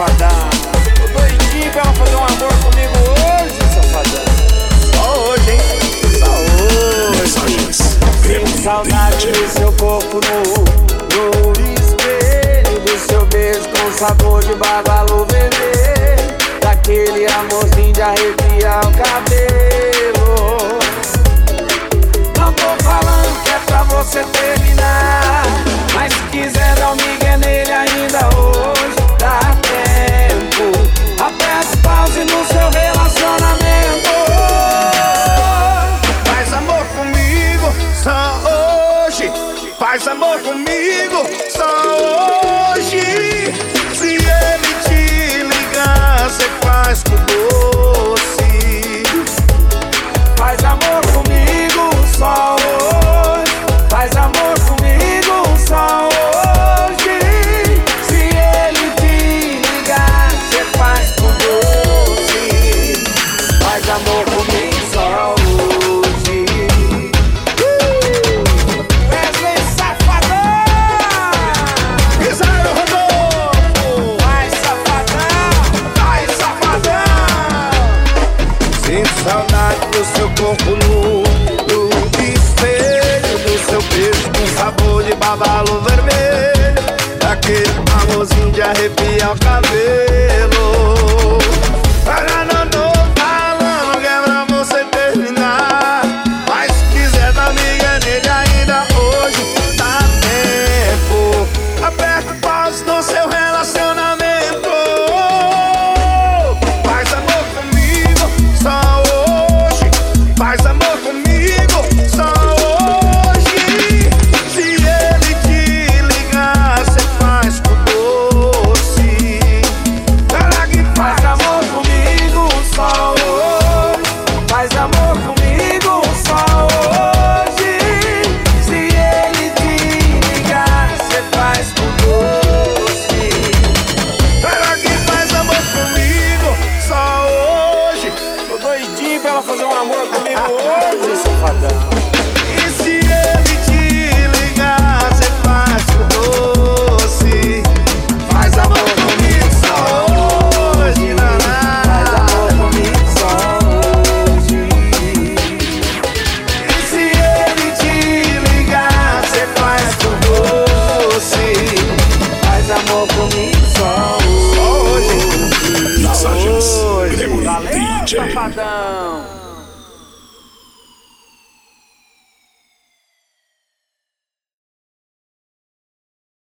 safadão. Tô doidinho pra ela fazer um amor comigo hoje, safadão. Só hoje, hein? Só hoje. Mensagens. Sinto saudade do seu corpo no, no espelho. Do seu beijo com sabor de babalo luveira. Faz amor comigo só hoje. do seu corpo nu No espelho do seu beijo com sabor de babalo vermelho Daquele amorzinho de arrepiar o cabelo. Para não falando que é pra você terminar Mas se quiser dar liga nele ainda hoje Dá tempo. Aperta o pause, não sei Montão.